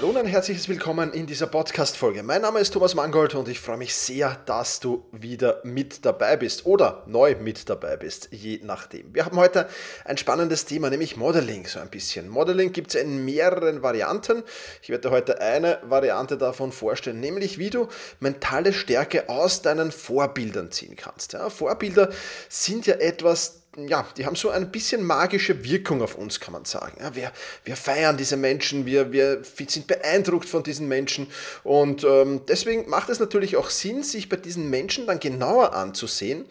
Hallo und ein herzliches Willkommen in dieser Podcast-Folge. Mein Name ist Thomas Mangold und ich freue mich sehr, dass du wieder mit dabei bist oder neu mit dabei bist, je nachdem. Wir haben heute ein spannendes Thema, nämlich Modeling so ein bisschen. Modeling gibt es in mehreren Varianten. Ich werde heute eine Variante davon vorstellen, nämlich wie du mentale Stärke aus deinen Vorbildern ziehen kannst. Ja, Vorbilder sind ja etwas, ja, die haben so ein bisschen magische Wirkung auf uns, kann man sagen. Ja, wir, wir feiern diese Menschen, wir, wir sind beeindruckt von diesen Menschen und ähm, deswegen macht es natürlich auch Sinn, sich bei diesen Menschen dann genauer anzusehen,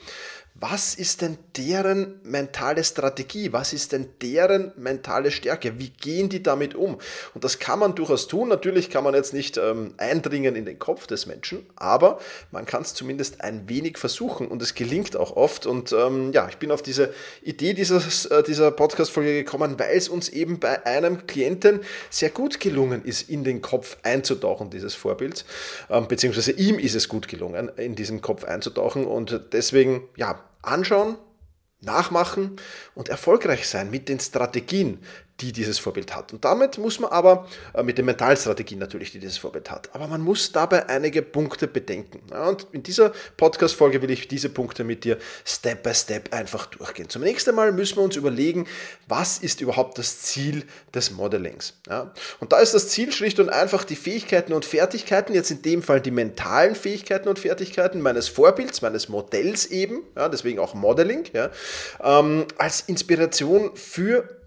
was ist denn deren mentale Strategie? Was ist denn deren mentale Stärke? Wie gehen die damit um? Und das kann man durchaus tun. Natürlich kann man jetzt nicht ähm, eindringen in den Kopf des Menschen, aber man kann es zumindest ein wenig versuchen und es gelingt auch oft. Und ähm, ja, ich bin auf diese Idee dieses, äh, dieser Podcast-Folge gekommen, weil es uns eben bei einem Klienten sehr gut gelungen ist, in den Kopf einzutauchen, dieses Vorbild. Ähm, beziehungsweise ihm ist es gut gelungen, in diesen Kopf einzutauchen. Und deswegen, ja, anschauen, nachmachen und erfolgreich sein mit den Strategien, die dieses Vorbild hat. Und damit muss man aber, äh, mit den Mentalstrategien natürlich, die dieses Vorbild hat, aber man muss dabei einige Punkte bedenken. und in dieser Podcast-Folge will ich diese Punkte mit dir Step by Step einfach durchgehen. Zunächst einmal müssen wir uns überlegen, was ist überhaupt das Ziel des Modellings. und da ist das Ziel schlicht und einfach die Fähigkeiten und Fertigkeiten, jetzt in dem Fall die mentalen Fähigkeiten und Fertigkeiten meines Vorbilds, meines Modells eben, deswegen auch Modeling, ähm, als Inspiration für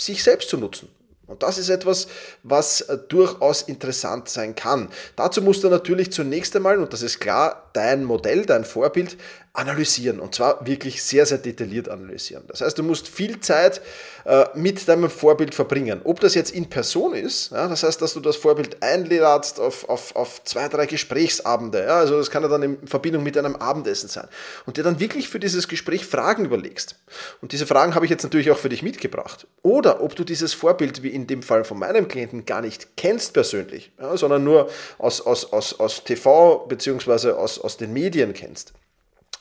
sich selbst zu nutzen. Und das ist etwas, was äh, durchaus interessant sein kann. Dazu musst du natürlich zunächst einmal, und das ist klar, dein Modell, dein Vorbild analysieren und zwar wirklich sehr, sehr detailliert analysieren. Das heißt, du musst viel Zeit äh, mit deinem Vorbild verbringen. Ob das jetzt in Person ist, ja, das heißt, dass du das Vorbild einladst auf, auf, auf zwei, drei Gesprächsabende, ja, also das kann ja dann in Verbindung mit einem Abendessen sein und dir dann wirklich für dieses Gespräch Fragen überlegst. Und diese Fragen habe ich jetzt natürlich auch für dich mitgebracht. Oder ob du dieses Vorbild, wie in dem Fall von meinem Klienten, gar nicht kennst persönlich, ja, sondern nur aus, aus, aus, aus TV bzw. Aus, aus den Medien kennst.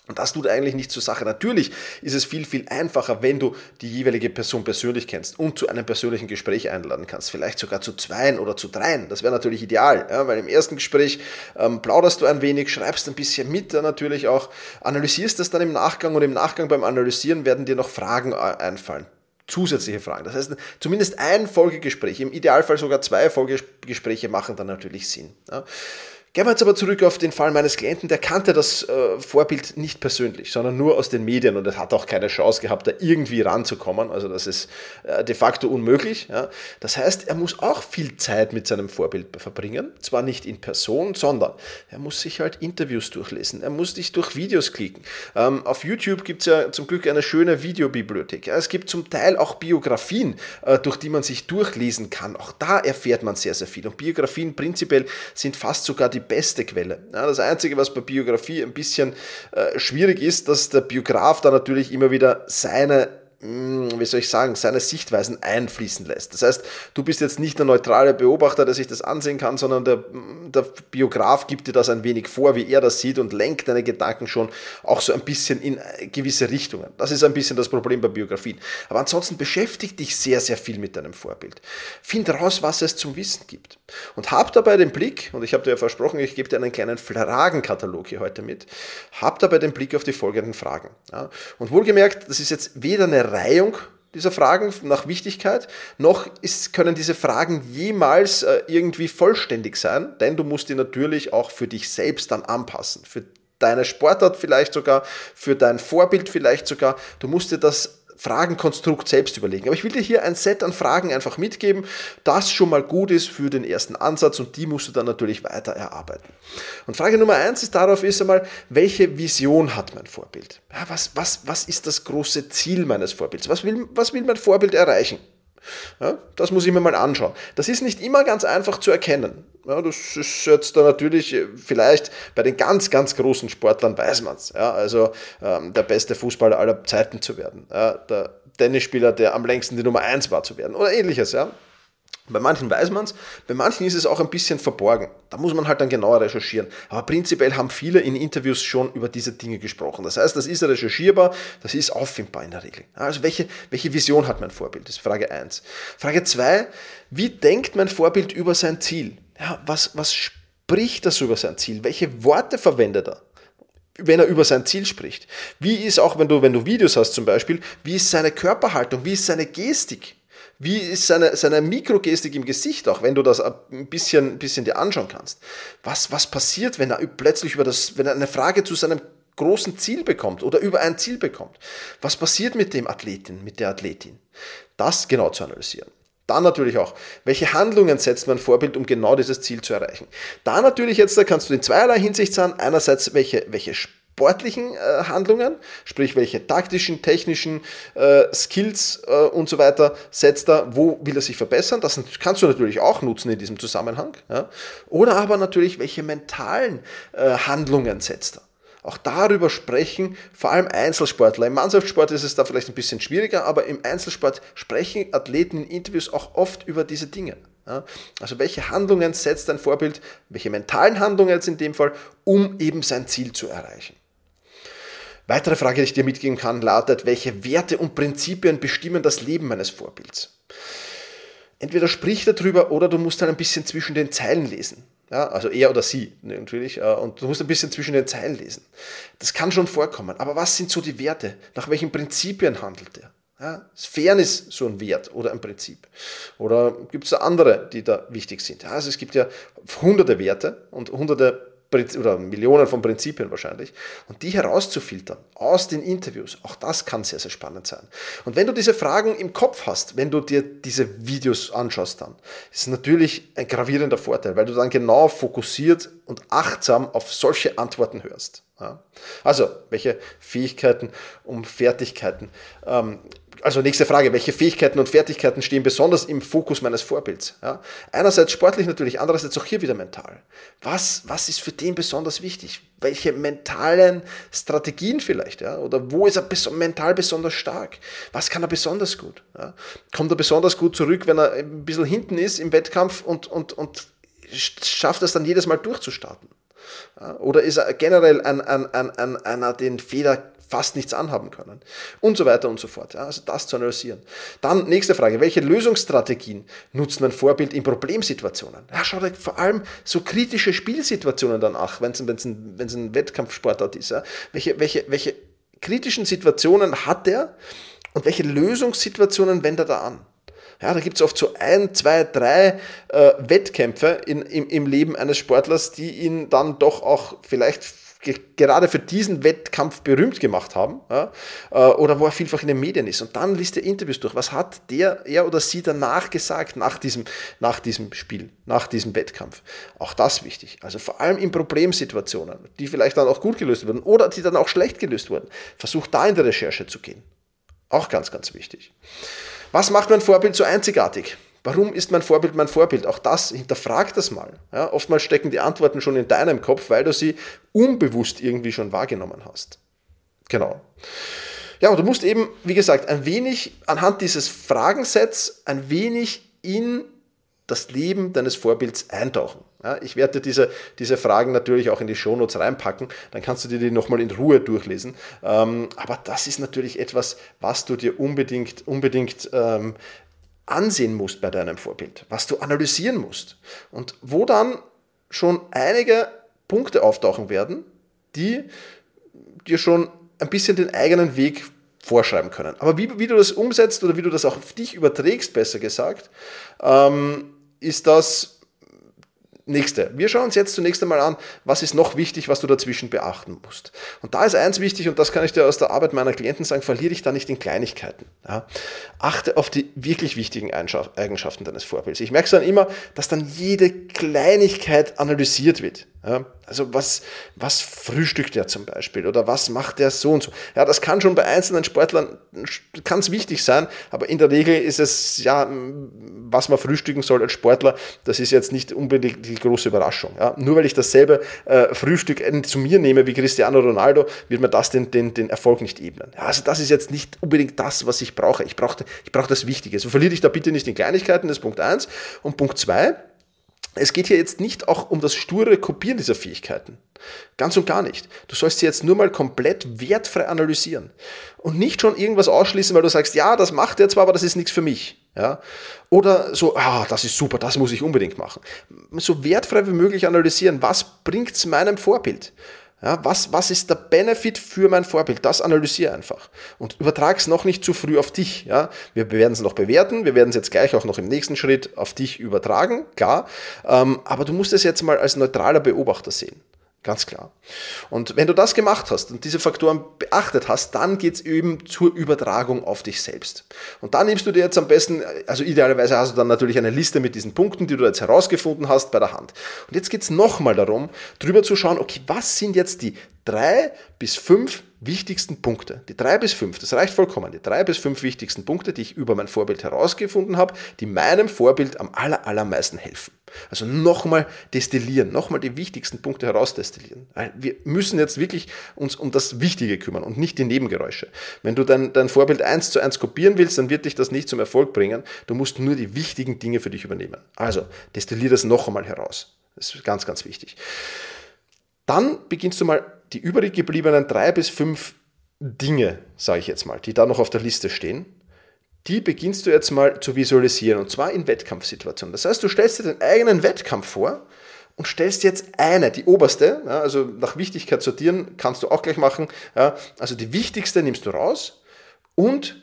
Und das tut eigentlich nicht zur Sache. Natürlich ist es viel, viel einfacher, wenn du die jeweilige Person persönlich kennst und zu einem persönlichen Gespräch einladen kannst. Vielleicht sogar zu zweien oder zu dreien. Das wäre natürlich ideal, ja, weil im ersten Gespräch ähm, plauderst du ein wenig, schreibst ein bisschen mit, dann natürlich auch, analysierst das dann im Nachgang und im Nachgang beim Analysieren werden dir noch Fragen einfallen zusätzliche Fragen. Das heißt, zumindest ein Folgegespräch, im Idealfall sogar zwei Folgegespräche machen dann natürlich Sinn. Ja. Gehen wir jetzt aber zurück auf den Fall meines Klienten, der kannte das äh, Vorbild nicht persönlich, sondern nur aus den Medien und er hat auch keine Chance gehabt, da irgendwie ranzukommen. Also das ist äh, de facto unmöglich. Ja. Das heißt, er muss auch viel Zeit mit seinem Vorbild verbringen, zwar nicht in Person, sondern er muss sich halt Interviews durchlesen, er muss sich durch Videos klicken. Ähm, auf YouTube gibt es ja zum Glück eine schöne Videobibliothek. Ja. Es gibt zum Teil auch Biografien, äh, durch die man sich durchlesen kann. Auch da erfährt man sehr, sehr viel. Und Biografien prinzipiell sind fast sogar die die beste Quelle. Ja, das Einzige, was bei Biografie ein bisschen äh, schwierig ist, dass der Biograf da natürlich immer wieder seine wie soll ich sagen, seine Sichtweisen einfließen lässt. Das heißt, du bist jetzt nicht der neutrale Beobachter, der sich das ansehen kann, sondern der, der, Biograf gibt dir das ein wenig vor, wie er das sieht und lenkt deine Gedanken schon auch so ein bisschen in gewisse Richtungen. Das ist ein bisschen das Problem bei Biografien. Aber ansonsten beschäftigt dich sehr, sehr viel mit deinem Vorbild. Find raus, was es zum Wissen gibt. Und hab dabei den Blick, und ich habe dir ja versprochen, ich gebe dir einen kleinen Fragenkatalog hier heute mit, hab dabei den Blick auf die folgenden Fragen. Ja? Und wohlgemerkt, das ist jetzt weder eine Reihung dieser Fragen nach Wichtigkeit, noch ist, können diese Fragen jemals äh, irgendwie vollständig sein, denn du musst die natürlich auch für dich selbst dann anpassen, für deine Sportart vielleicht sogar, für dein Vorbild vielleicht sogar. Du musst dir das Fragenkonstrukt selbst überlegen. Aber ich will dir hier ein Set an Fragen einfach mitgeben, das schon mal gut ist für den ersten Ansatz und die musst du dann natürlich weiter erarbeiten. Und Frage Nummer eins ist darauf ist einmal, welche Vision hat mein Vorbild? Ja, was, was, was ist das große Ziel meines Vorbilds? Was will, was will mein Vorbild erreichen? Ja, das muss ich mir mal anschauen. Das ist nicht immer ganz einfach zu erkennen. Ja, das ist jetzt da natürlich äh, vielleicht bei den ganz, ganz großen Sportlern weiß man es. Ja, also ähm, der beste Fußballer aller Zeiten zu werden. Ja, der Tennisspieler, der am längsten die Nummer 1 war zu werden oder ähnliches. Ja. Bei manchen weiß man es, bei manchen ist es auch ein bisschen verborgen. Da muss man halt dann genauer recherchieren. Aber prinzipiell haben viele in Interviews schon über diese Dinge gesprochen. Das heißt, das ist recherchierbar, das ist auffindbar in der Regel. Also welche, welche Vision hat mein Vorbild? Das ist Frage 1. Frage 2, wie denkt mein Vorbild über sein Ziel? Ja, was, was spricht das über sein Ziel? Welche Worte verwendet er? wenn er über sein Ziel spricht. Wie ist auch, wenn du, wenn du Videos hast zum Beispiel, wie ist seine Körperhaltung, wie ist seine Gestik? Wie ist seine, seine Mikrogestik im Gesicht auch, wenn du das ein bisschen, ein bisschen dir anschauen kannst? Was, was passiert, wenn er plötzlich über das, wenn er eine Frage zu seinem großen Ziel bekommt oder über ein Ziel bekommt? Was passiert mit dem Athleten, mit der Athletin? Das genau zu analysieren. Dann natürlich auch, welche Handlungen setzt mein Vorbild, um genau dieses Ziel zu erreichen. Da natürlich jetzt, da kannst du in zweierlei Hinsicht sagen. Einerseits, welche, welche sportlichen äh, Handlungen, sprich welche taktischen, technischen äh, Skills äh, und so weiter setzt er, wo will er sich verbessern. Das kannst du natürlich auch nutzen in diesem Zusammenhang. Ja. Oder aber natürlich, welche mentalen äh, Handlungen setzt er. Auch darüber sprechen vor allem Einzelsportler. Im Mannschaftssport ist es da vielleicht ein bisschen schwieriger, aber im Einzelsport sprechen Athleten in Interviews auch oft über diese Dinge. Also welche Handlungen setzt ein Vorbild, welche mentalen Handlungen jetzt in dem Fall, um eben sein Ziel zu erreichen. Weitere Frage, die ich dir mitgeben kann, lautet, welche Werte und Prinzipien bestimmen das Leben meines Vorbilds? Entweder sprich darüber oder du musst dann ein bisschen zwischen den Zeilen lesen. Ja, also er oder sie natürlich. Äh, und du musst ein bisschen zwischen den Zeilen lesen. Das kann schon vorkommen. Aber was sind so die Werte? Nach welchen Prinzipien handelt er? Ja, ist Fairness so ein Wert oder ein Prinzip? Oder gibt es da andere, die da wichtig sind? Ja, also es gibt ja hunderte Werte und hunderte oder Millionen von Prinzipien wahrscheinlich, und die herauszufiltern aus den Interviews, auch das kann sehr, sehr spannend sein. Und wenn du diese Fragen im Kopf hast, wenn du dir diese Videos anschaust, dann ist natürlich ein gravierender Vorteil, weil du dann genau fokussiert und achtsam auf solche Antworten hörst. Also, welche Fähigkeiten und Fertigkeiten ähm, also nächste Frage, welche Fähigkeiten und Fertigkeiten stehen besonders im Fokus meines Vorbilds? Ja? Einerseits sportlich natürlich, andererseits auch hier wieder mental. Was, was ist für den besonders wichtig? Welche mentalen Strategien vielleicht? Ja? Oder wo ist er bes mental besonders stark? Was kann er besonders gut? Ja? Kommt er besonders gut zurück, wenn er ein bisschen hinten ist im Wettkampf und, und, und schafft es dann jedes Mal durchzustarten? Ja? Oder ist er generell ein, ein, ein, ein, einer, den Fehler fast nichts anhaben können und so weiter und so fort. Ja, also das zu analysieren. Dann nächste Frage, welche Lösungsstrategien nutzt mein Vorbild in Problemsituationen? Ja, schau dir vor allem so kritische Spielsituationen dann an, wenn es ein, ein Wettkampfsportart ist. Ja. Welche, welche, welche kritischen Situationen hat er und welche Lösungssituationen wendet er an? Ja, da gibt es oft so ein, zwei, drei äh, Wettkämpfe in, im, im Leben eines Sportlers, die ihn dann doch auch vielleicht gerade für diesen Wettkampf berühmt gemacht haben, ja, äh, oder wo er vielfach in den Medien ist. Und dann liest er Interviews durch. Was hat der, er oder sie danach gesagt, nach diesem, nach diesem Spiel, nach diesem Wettkampf? Auch das wichtig. Also vor allem in Problemsituationen, die vielleicht dann auch gut gelöst wurden oder die dann auch schlecht gelöst wurden. Versucht da in der Recherche zu gehen. Auch ganz, ganz wichtig. Was macht mein Vorbild so einzigartig? Warum ist mein Vorbild mein Vorbild? Auch das, hinterfrag das mal. Ja, oftmals stecken die Antworten schon in deinem Kopf, weil du sie unbewusst irgendwie schon wahrgenommen hast. Genau. Ja, und du musst eben, wie gesagt, ein wenig anhand dieses Fragensets ein wenig in das Leben deines Vorbilds eintauchen. Ja, ich werde dir diese, diese Fragen natürlich auch in die Shownotes reinpacken, dann kannst du dir die nochmal in Ruhe durchlesen. Ähm, aber das ist natürlich etwas, was du dir unbedingt, unbedingt ähm, ansehen musst bei deinem Vorbild, was du analysieren musst und wo dann schon einige Punkte auftauchen werden, die dir schon ein bisschen den eigenen Weg vorschreiben können. Aber wie, wie du das umsetzt oder wie du das auch auf dich überträgst, besser gesagt, ähm, ist das Nächste. Wir schauen uns jetzt zunächst einmal an, was ist noch wichtig, was du dazwischen beachten musst. Und da ist eins wichtig, und das kann ich dir aus der Arbeit meiner Klienten sagen, verliere dich da nicht in Kleinigkeiten. Ja. Achte auf die wirklich wichtigen Eigenschaften deines Vorbilds. Ich merke dann immer, dass dann jede Kleinigkeit analysiert wird. Also was, was frühstückt er zum Beispiel oder was macht er so und so. Ja, das kann schon bei einzelnen Sportlern es wichtig sein, aber in der Regel ist es ja, was man frühstücken soll als Sportler, das ist jetzt nicht unbedingt die große Überraschung. Ja, nur weil ich dasselbe äh, Frühstück zu mir nehme wie Cristiano Ronaldo, wird mir das den, den, den Erfolg nicht ebnen. Ja, also das ist jetzt nicht unbedingt das, was ich brauche. Ich brauche ich brauche das Wichtige. So verliere ich da bitte nicht in Kleinigkeiten, das ist Punkt eins Und Punkt zwei es geht hier jetzt nicht auch um das sture Kopieren dieser Fähigkeiten. Ganz und gar nicht. Du sollst sie jetzt nur mal komplett wertfrei analysieren. Und nicht schon irgendwas ausschließen, weil du sagst, ja, das macht er zwar, aber das ist nichts für mich. Ja? Oder so, ah, das ist super, das muss ich unbedingt machen. So wertfrei wie möglich analysieren, was bringt es meinem Vorbild? Ja, was, was ist der Benefit für mein Vorbild? Das analysiere einfach. Und übertrag es noch nicht zu früh auf dich. Ja? Wir werden es noch bewerten, wir werden es jetzt gleich auch noch im nächsten Schritt auf dich übertragen, klar. Ähm, aber du musst es jetzt mal als neutraler Beobachter sehen. Ganz klar. Und wenn du das gemacht hast und diese Faktoren beachtet hast, dann geht's eben zur Übertragung auf dich selbst. Und dann nimmst du dir jetzt am besten, also idealerweise hast du dann natürlich eine Liste mit diesen Punkten, die du jetzt herausgefunden hast, bei der Hand. Und jetzt geht's nochmal darum, drüber zu schauen, okay, was sind jetzt die drei bis fünf wichtigsten Punkte, die drei bis fünf, das reicht vollkommen, die drei bis fünf wichtigsten Punkte, die ich über mein Vorbild herausgefunden habe, die meinem Vorbild am aller, allermeisten helfen. Also nochmal destillieren, nochmal die wichtigsten Punkte herausdestillieren. Wir müssen jetzt wirklich uns um das Wichtige kümmern und nicht die Nebengeräusche. Wenn du dein, dein Vorbild eins zu eins kopieren willst, dann wird dich das nicht zum Erfolg bringen. Du musst nur die wichtigen Dinge für dich übernehmen. Also destillier das noch einmal heraus. Das ist ganz, ganz wichtig. Dann beginnst du mal die übrig gebliebenen drei bis fünf Dinge, sage ich jetzt mal, die da noch auf der Liste stehen, die beginnst du jetzt mal zu visualisieren und zwar in Wettkampfsituationen. Das heißt, du stellst dir den eigenen Wettkampf vor und stellst jetzt eine, die oberste, ja, also nach Wichtigkeit sortieren kannst du auch gleich machen. Ja, also die wichtigste nimmst du raus und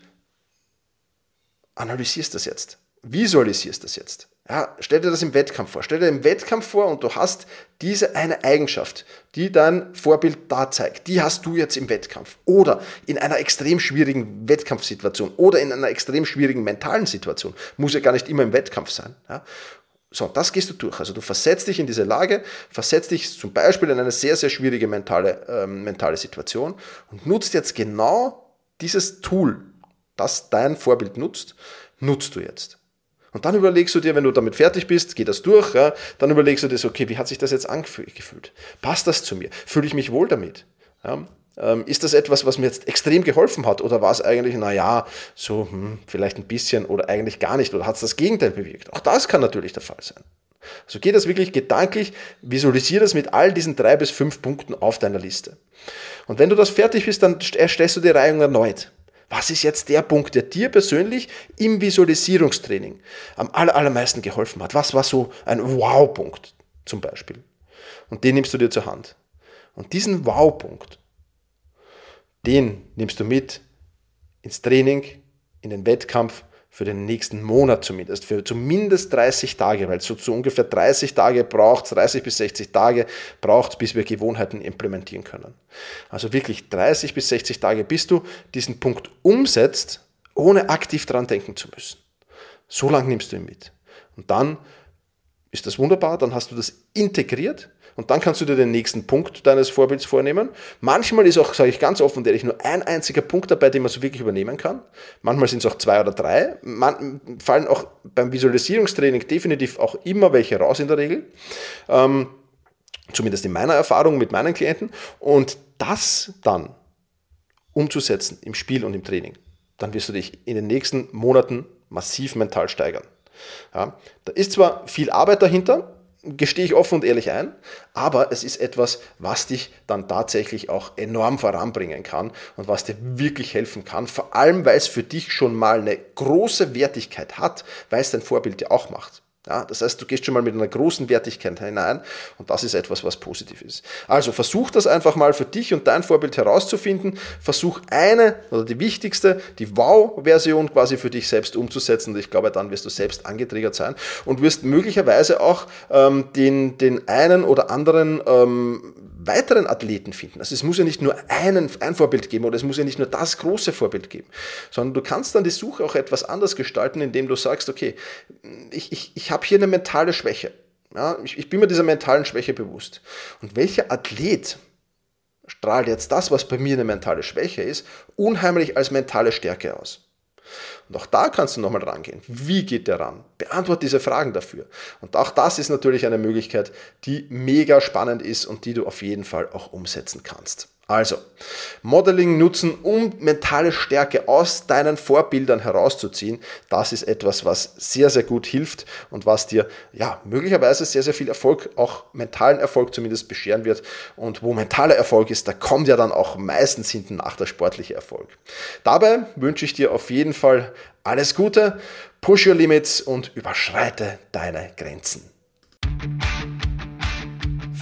analysierst das jetzt, visualisierst das jetzt. Ja, stell dir das im Wettkampf vor. Stell dir im Wettkampf vor und du hast diese eine Eigenschaft, die dein Vorbild da zeigt. Die hast du jetzt im Wettkampf. Oder in einer extrem schwierigen Wettkampfsituation oder in einer extrem schwierigen mentalen Situation. Muss ja gar nicht immer im Wettkampf sein. Ja. So, das gehst du durch. Also du versetzt dich in diese Lage, versetzt dich zum Beispiel in eine sehr, sehr schwierige mentale, ähm, mentale Situation und nutzt jetzt genau dieses Tool, das dein Vorbild nutzt, nutzt du jetzt. Und dann überlegst du dir, wenn du damit fertig bist, geht das durch, ja, dann überlegst du dir, so, okay, wie hat sich das jetzt angefühlt? Passt das zu mir? Fühle ich mich wohl damit? Ja, ähm, ist das etwas, was mir jetzt extrem geholfen hat? Oder war es eigentlich, naja, so hm, vielleicht ein bisschen oder eigentlich gar nicht? Oder hat es das Gegenteil bewirkt? Auch das kann natürlich der Fall sein. Also geht das wirklich gedanklich, visualisiere das mit all diesen drei bis fünf Punkten auf deiner Liste. Und wenn du das fertig bist, dann erstellst du die Reihung erneut. Was ist jetzt der Punkt, der dir persönlich im Visualisierungstraining am allermeisten geholfen hat? Was war so ein Wow-Punkt zum Beispiel? Und den nimmst du dir zur Hand. Und diesen Wow-Punkt, den nimmst du mit ins Training, in den Wettkampf für den nächsten Monat zumindest, für zumindest 30 Tage, weil so zu ungefähr 30 Tage braucht es, 30 bis 60 Tage braucht bis wir Gewohnheiten implementieren können. Also wirklich 30 bis 60 Tage, bis du diesen Punkt umsetzt, ohne aktiv dran denken zu müssen. So lange nimmst du ihn mit. Und dann ist das wunderbar, dann hast du das integriert und dann kannst du dir den nächsten Punkt deines Vorbilds vornehmen. Manchmal ist auch, sage ich ganz offen ehrlich, nur ein einziger Punkt dabei, den man so wirklich übernehmen kann. Manchmal sind es auch zwei oder drei. Man, fallen auch beim Visualisierungstraining definitiv auch immer welche raus in der Regel. Ähm, zumindest in meiner Erfahrung mit meinen Klienten. Und das dann umzusetzen im Spiel und im Training, dann wirst du dich in den nächsten Monaten massiv mental steigern. Ja, da ist zwar viel Arbeit dahinter, gestehe ich offen und ehrlich ein, aber es ist etwas, was dich dann tatsächlich auch enorm voranbringen kann und was dir wirklich helfen kann, vor allem weil es für dich schon mal eine große Wertigkeit hat, weil es dein Vorbild ja auch macht. Ja, das heißt, du gehst schon mal mit einer großen Wertigkeit hinein und das ist etwas, was positiv ist. Also versuch das einfach mal für dich und dein Vorbild herauszufinden. Versuch eine oder die wichtigste, die Wow-Version quasi für dich selbst umzusetzen und ich glaube, dann wirst du selbst angetriggert sein und wirst möglicherweise auch ähm, den, den einen oder anderen ähm, weiteren Athleten finden. Also es muss ja nicht nur einen, ein Vorbild geben oder es muss ja nicht nur das große Vorbild geben, sondern du kannst dann die Suche auch etwas anders gestalten, indem du sagst, okay, ich, ich, ich habe hier eine mentale Schwäche. Ja, ich, ich bin mir dieser mentalen Schwäche bewusst. Und welcher Athlet strahlt jetzt das, was bei mir eine mentale Schwäche ist, unheimlich als mentale Stärke aus? Und auch da kannst du nochmal rangehen. Wie geht der ran? Beantwort diese Fragen dafür. Und auch das ist natürlich eine Möglichkeit, die mega spannend ist und die du auf jeden Fall auch umsetzen kannst. Also, Modeling nutzen, um mentale Stärke aus deinen Vorbildern herauszuziehen. Das ist etwas, was sehr, sehr gut hilft und was dir ja möglicherweise sehr, sehr viel Erfolg, auch mentalen Erfolg zumindest bescheren wird. Und wo mentaler Erfolg ist, da kommt ja dann auch meistens hinten nach der sportliche Erfolg. Dabei wünsche ich dir auf jeden Fall alles Gute, push your limits und überschreite deine Grenzen.